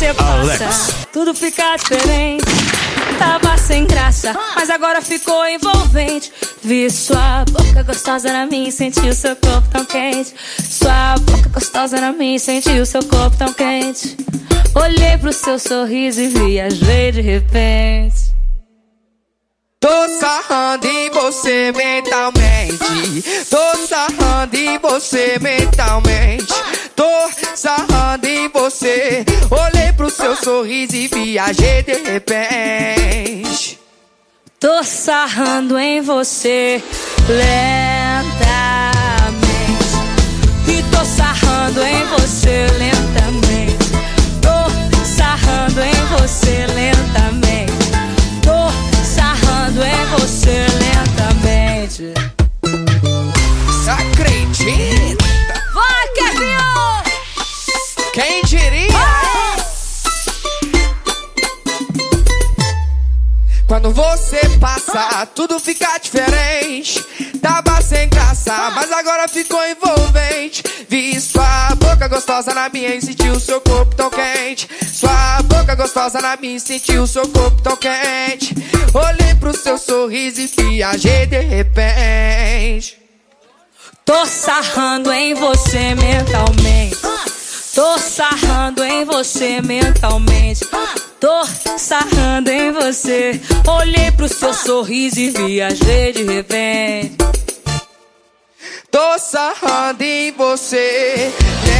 você passa, Alex. tudo fica diferente. Tava sem graça, mas agora ficou envolvente. Vi sua boca gostosa na minha senti o seu corpo tão quente. Sua boca gostosa na minha e senti o seu corpo tão quente. Olhei pro seu sorriso e viajei de repente. Tô sarrando em você mentalmente. Tô sarrando em você mentalmente. Tô sarrando em você. Olhei pro seu sorriso e viajei de repente. Tô sarrando em você lentamente. E tô sarrando em você lentamente. Tô sarrando em você lentamente. Tô sarrando em você lentamente. Acredita? Vai, Kevin! Quem Quando você passa, tudo fica diferente. Tava sem graça, mas agora ficou envolvente. Vi sua boca gostosa na minha e senti o seu corpo tão quente. Sua boca gostosa na minha e senti o seu corpo tão quente. Olhei pro seu sorriso e viajei de repente. Tô sarrando em você mentalmente. Tô sarrando em você mentalmente. Tô sarrando em você. Olhei pro seu sorriso e viajei de repente. Tô sarrando em você lentamente.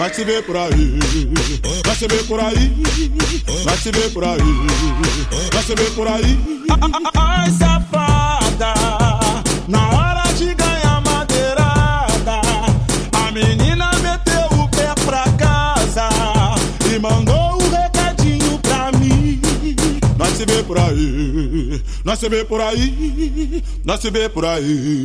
Vai se ver por aí, vai se ver por aí, vai se ver por aí, vai se ver por aí. Ai, safada, na hora de ganhar madeirada, a menina meteu o pé pra casa e mandou um recadinho pra mim. Nós se vê por aí, nós se vê por aí, nós se vê por aí.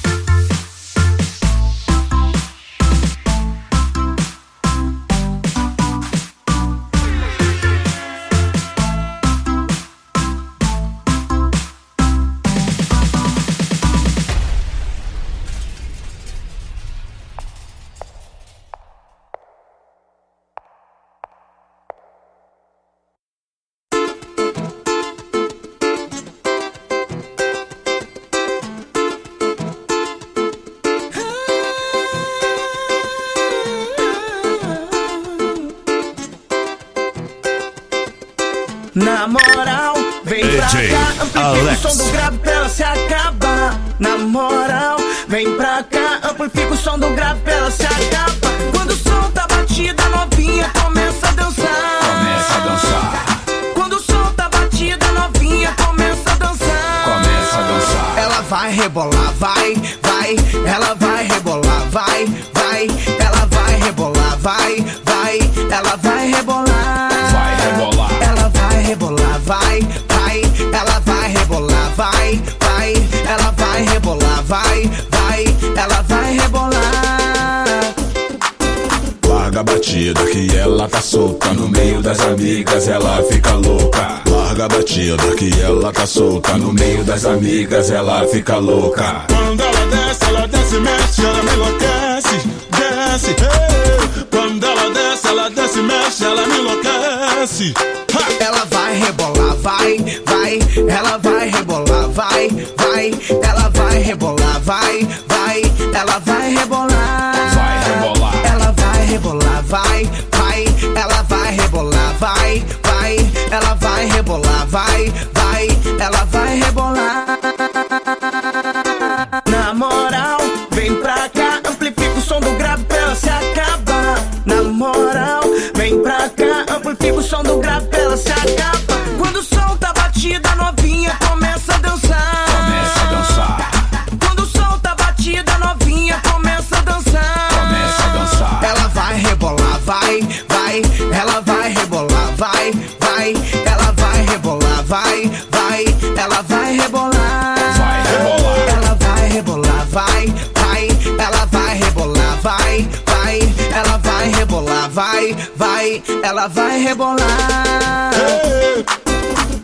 Pra cá, amplifica o som do grave pra ela se acabar. Na moral, vem pra cá, amplifica o som do grave pra ela se acabar. Quando o som tá batida, novinha começa a dançar. Começa a dançar. Quando o som tá batida, novinha começa a dançar. Começa a dançar. Ela vai rebolar, vai, vai, ela vai rebolar, vai, vai, ela vai rebolar, vai, vai, ela vai rebolar. Das amigas ela fica louca Larga a batida que ela tá solta No meio das amigas ela fica louca Quando ela desce, ela desce, mexe, ela me enlouquece. Desce, hey. Quando ela desce, ela desce, mexe, ela me enlouquece. Ha! Ela vai rebolar, vai, vai, ela vai rebolar, vai, vai, ela vai rebolar, vai, vai, vai, vai, ela vai rebolar. Na moral, vem pra cá, amplifica o som do grave pra ela se acabar. Na moral, vem pra cá, amplifica o som do grave pra ela se acabar. Quando o som tá batida, novinha começa a dançar. Começa a dançar. Quando o som tá batida, novinha começa a dançar. Começa a dançar. Ela vai rebolar, vai, vai, ela vai, vai, ela vai rebolar.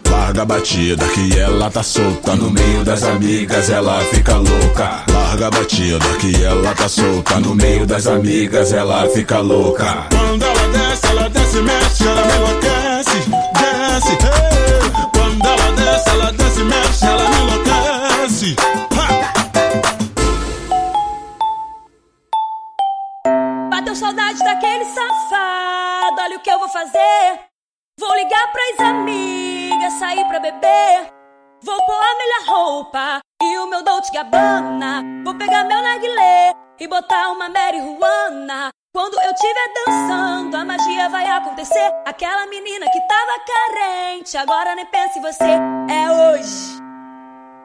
Larga a batida que ela tá solta No meio das amigas ela fica louca Larga a batida que ela tá solta No meio das amigas ela fica louca Quando ela desce, ela desce, mexe, ela me enlouquece. Desce, o que eu vou fazer. Vou ligar pras amigas, sair pra beber. Vou pôr a melhor roupa e o meu Dolce Gabbana. Vou pegar meu narguilé e botar uma Mary Juana. Quando eu estiver dançando, a magia vai acontecer. Aquela menina que tava carente, agora nem pensa em você. É hoje.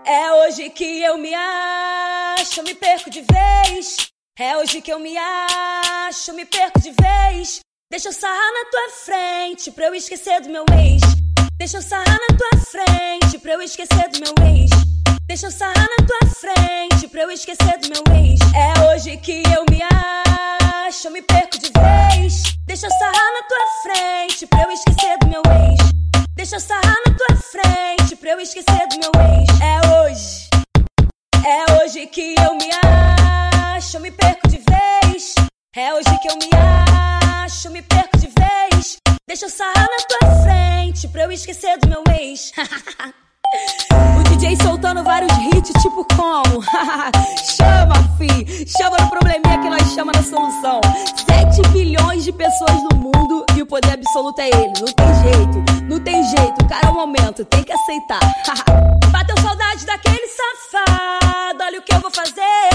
É hoje que eu me acho, me perco de vez. É hoje que eu me acho, me perco de vez. Deixa eu sarrar na tua frente pra eu esquecer do meu ex. Deixa eu sarrar na tua frente pra eu esquecer do meu ex. Deixa eu sarrar na tua frente pra eu esquecer do meu ex. É hoje que eu me acho, eu me perco de vez. Deixa eu sarrar na tua frente pra eu esquecer do meu ex. Deixa eu sarrar na tua frente pra eu esquecer do meu ex. É hoje. É hoje que eu me acho, eu me perco de vez. É hoje que eu me acho, me perco de vez. Deixa eu sarrar na tua frente pra eu esquecer do meu ex. o DJ soltando vários hits, tipo como? chama, fi, chama no probleminha que nós chama na solução. 7 bilhões de pessoas no mundo e o poder absoluto é ele. Não tem jeito, não tem jeito, o cara é um momento, tem que aceitar. Bateu saudade daquele safado, olha o que eu vou fazer.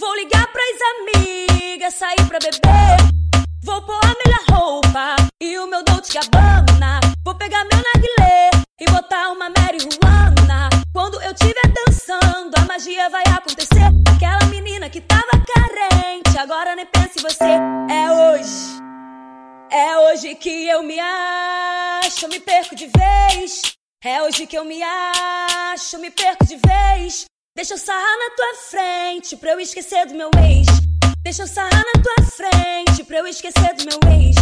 Vou ligar pras amigas, sair pra beber. Vou pôr a melhor roupa e o meu Dolce Gabbana. Vou pegar meu narguilé e botar uma Mary Juana. Quando eu estiver dançando, a magia vai acontecer. Aquela menina que tava carente, agora nem pensa em você. É hoje. É hoje que eu me acho, me perco de vez. É hoje que eu me acho, me perco de vez. Deixa eu sarrar na tua frente pra eu esquecer do meu ex. Deixa eu sarrar na tua frente pra eu esquecer do meu ex.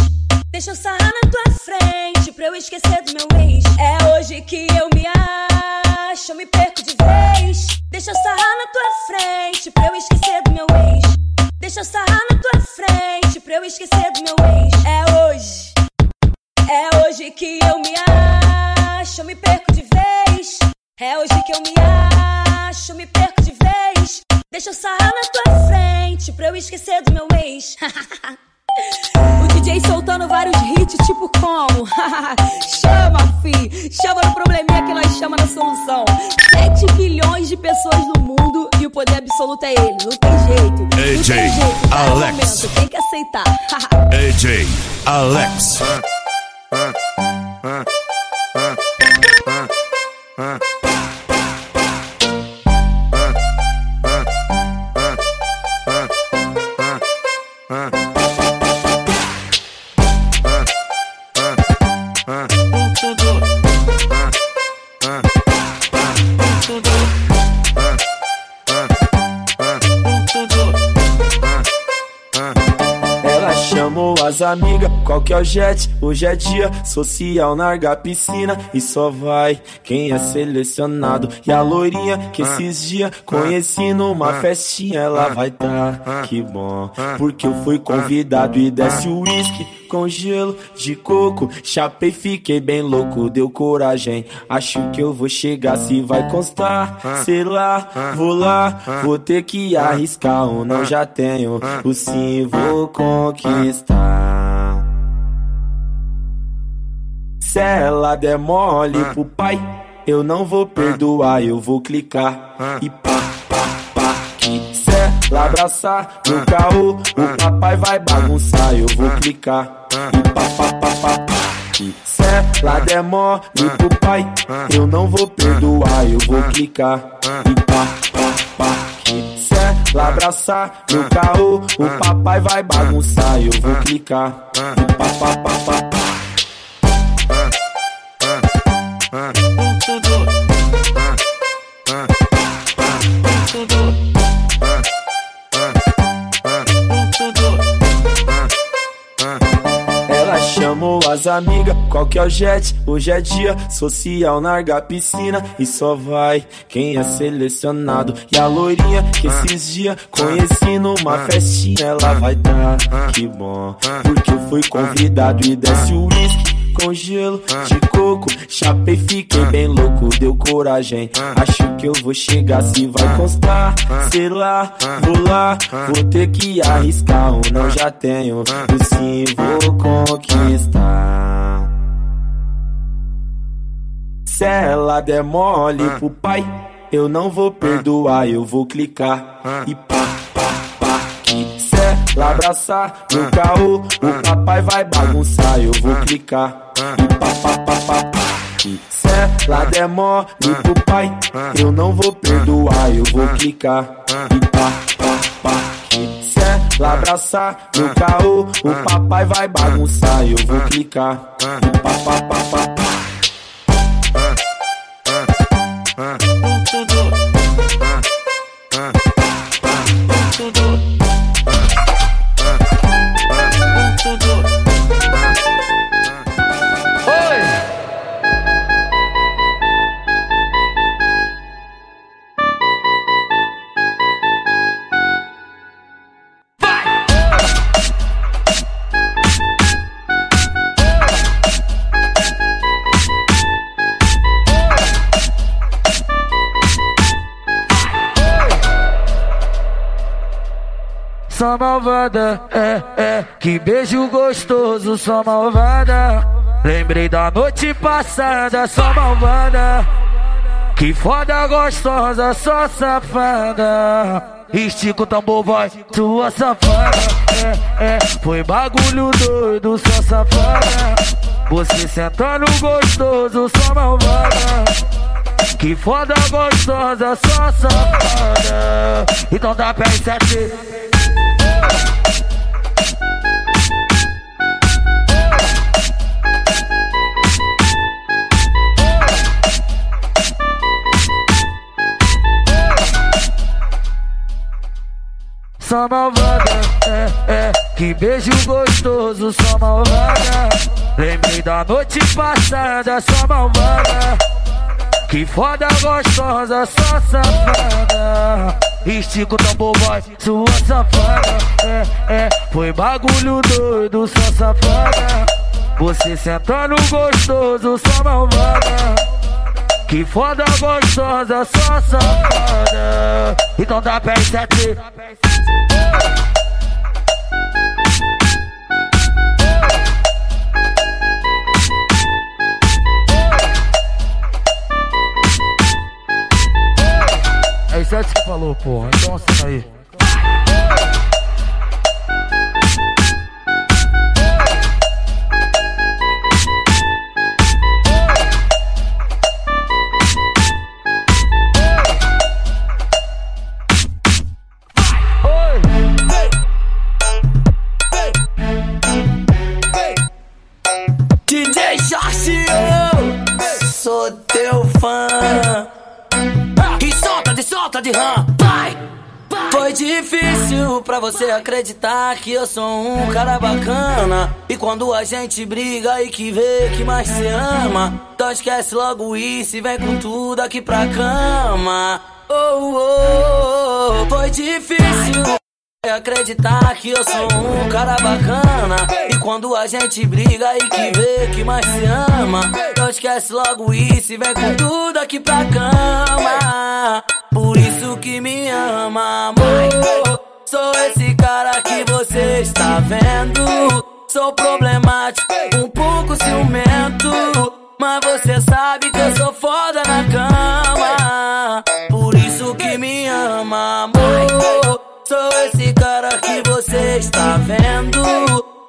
Deixa eu sarrar na tua frente pra eu esquecer do meu ex. É hoje que eu me acho, eu me perco de vez. Deixa eu sarrar na tua frente pra eu esquecer do meu ex. Deixa eu sarrar na tua frente pra eu esquecer do meu ex. É hoje. É hoje que eu me acho, eu me perco. É hoje que eu me acho, me perco de vez. Deixa eu sarrar na tua frente pra eu esquecer do meu ex. o DJ soltando vários hits, tipo como? chama, fi! Chama no probleminha que nós chama na solução. 7 bilhões de pessoas no mundo e o poder absoluto é ele. Não tem jeito. Não AJ tem jeito. Cada Alex. momento, tem que aceitar. AJ Alex. Ela chamou as amigas, qual que é o jet? Hoje é dia social, narga a piscina e só vai quem é selecionado. E a loirinha que esses dias conheci numa festinha, ela vai tá, que bom. Porque eu fui convidado e desce o uísque com gelo de coco. Chapei, fiquei bem louco, deu coragem. Acho que eu vou chegar se vai constar. Sei lá, vou lá, vou ter que arriscar ou não já tenho. O sim vou conquistar. Se ela der mole pro pai, eu não vou perdoar, eu vou clicar e pá, pá, pá. Que se ela abraçar no carro, o papai vai bagunçar, eu vou clicar e pá, pá, pá, pá. pá. E se ela der mole pro pai, eu não vou perdoar, eu vou clicar e pá, pá, pá. Que se ela abraçar no carro, o papai vai bagunçar, eu vou clicar e pá, pá, pá, pá, pá. Ela chamou as amigas, qual que é o jet? Hoje é dia social, narga a piscina e só vai quem é selecionado. E a loirinha que esses dias conheci numa festinha, ela vai tá, que bom. Porque eu fui convidado e desce o uísque com gelo de coco. Chapei, fiquei bem louco, deu coragem. Acho que eu vou chegar se vai constar. Sei lá, vou lá, vou ter que arriscar ou não já tenho. O sim vou conquistar. Se ela der mole pro pai, eu não vou perdoar, eu vou clicar. E pá, pá, pá. Que se ela abraçar no carro, o papai vai bagunçar, eu vou clicar e pá, pá, pá, pá, pá. Se ela der mole pro pai, eu não vou perdoar, eu vou clicar e pá, pá, pá. Se ela abraçar no carro, o papai vai bagunçar, eu vou clicar e pá, pá, pá, pá, pá. só malvada, é, é. Que beijo gostoso, só malvada. Lembrei da noite passada, só malvada. Que foda gostosa, só safada. Estica o tambor, vai, tua safada. É, é. Foi bagulho doido, só safada. Você sentando gostoso, só malvada. Que foda gostosa, só safada. Então dá pra 7 Só malvada, é, é, que beijo gostoso, só malvada. Lembrei da noite passada, só malvada. Que foda gostosa, só safada. Estica o tambor, vai, sua safada. É, é, foi bagulho doido, só safada. Você sentando gostoso, só malvada. Que foda gostosa, só safada. Então dá pé em sete. 97 é que falou, porra. Então assina aí. Você acreditar que eu sou um cara bacana. E quando a gente briga e que vê que mais se ama, então esquece logo isso e vem com tudo aqui pra cama. Oh, oh, oh, foi difícil acreditar que eu sou um cara bacana E quando a gente briga e que vê que mais se ama Não esquece logo isso e vem com tudo aqui pra cama Por isso que me ama, amor Sou esse cara que você está vendo Sou problemático, um pouco ciumento Mas você sabe que eu sou foda na cama Por isso que me ama, amor Sou esse cara que você está vendo.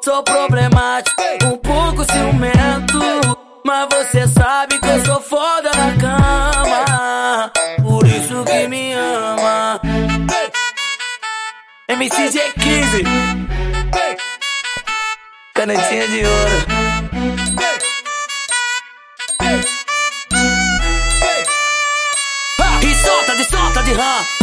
Sou problemático, um pouco ciumento. Mas você sabe MCG15 Canetinha de ouro. E solta de solta de rã.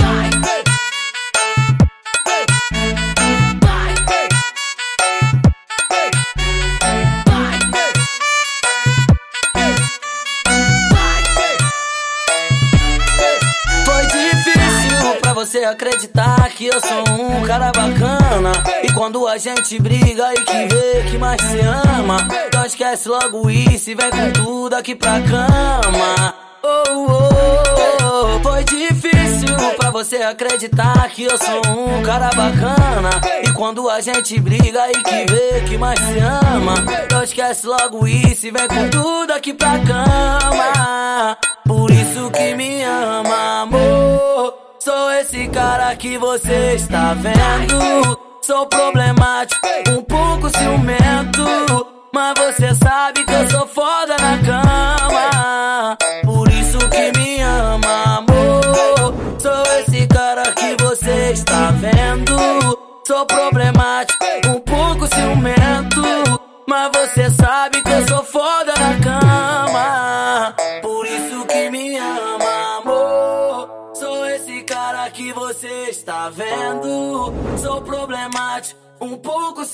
Você acreditar que eu sou um cara bacana. E quando a gente briga e que vê que mais se ama, então esquece logo isso e vem com tudo aqui pra cama. Oh, oh, oh, foi difícil pra você acreditar que eu sou um cara bacana. E quando a gente briga e que vê que mais se ama, então esquece logo isso e vem com tudo aqui pra cama. Por isso que me ama, amor. Sou esse cara que você está vendo. Sou problemático,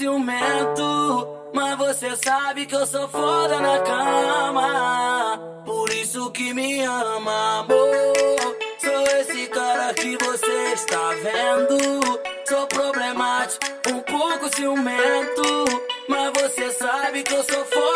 ciumento. Mas você sabe que eu sou foda na cama. Por isso que me ama, amor. Sou esse cara que você está vendo. Sou problemático, um pouco ciumento. Mas você sabe que eu sou foda